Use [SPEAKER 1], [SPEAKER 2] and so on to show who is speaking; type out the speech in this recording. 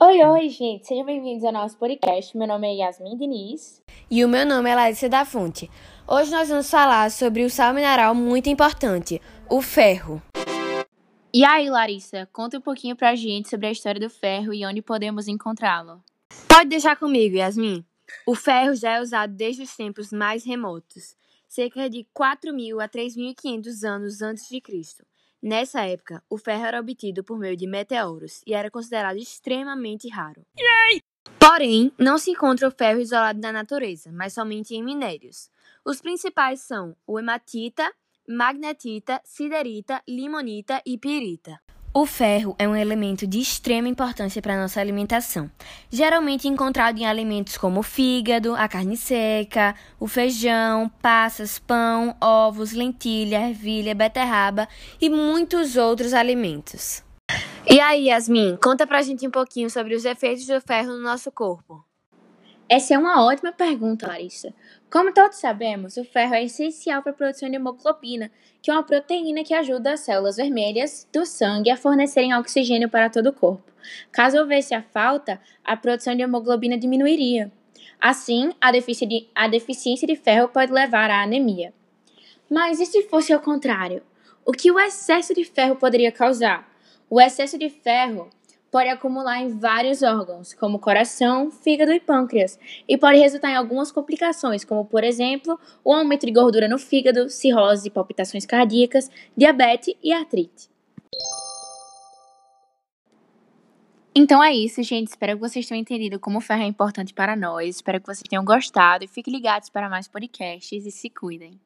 [SPEAKER 1] Oi, oi, gente, sejam bem-vindos ao nosso podcast. Meu nome é Yasmin Diniz.
[SPEAKER 2] E o meu nome é Larissa da Fonte. Hoje nós vamos falar sobre o sal mineral muito importante, o ferro.
[SPEAKER 1] E aí, Larissa, conta um pouquinho pra gente sobre a história do ferro e onde podemos encontrá-lo.
[SPEAKER 2] Pode deixar comigo, Yasmin. O ferro já é usado desde os tempos mais remotos, cerca de 4.000 a 3.500 anos antes de Cristo. Nessa época, o ferro era obtido por meio de meteoros e era considerado extremamente raro. Yay! Porém, não se encontra o ferro isolado na natureza, mas somente em minérios. Os principais são o hematita, magnetita, siderita, limonita e pirita. O ferro é um elemento de extrema importância para a nossa alimentação, geralmente encontrado em alimentos como o fígado, a carne seca, o feijão, passas, pão, ovos, lentilha, ervilha, beterraba e muitos outros alimentos. E aí, Yasmin, conta pra gente um pouquinho sobre os efeitos do ferro no nosso corpo.
[SPEAKER 1] Essa é uma ótima pergunta, Larissa. Como todos sabemos, o ferro é essencial para a produção de hemoglobina, que é uma proteína que ajuda as células vermelhas do sangue a fornecerem oxigênio para todo o corpo. Caso houvesse a falta, a produção de hemoglobina diminuiria. Assim, a deficiência de, a deficiência de ferro pode levar à anemia. Mas e se fosse ao contrário? O que o excesso de ferro poderia causar? O excesso de ferro pode acumular em vários órgãos, como coração, fígado e pâncreas, e pode resultar em algumas complicações, como, por exemplo, o aumento de gordura no fígado, cirrose, palpitações cardíacas, diabetes e artrite. Então é isso, gente. Espero que vocês tenham entendido como o ferro é importante para nós. Espero que vocês tenham gostado e fiquem ligados para mais podcasts e se cuidem.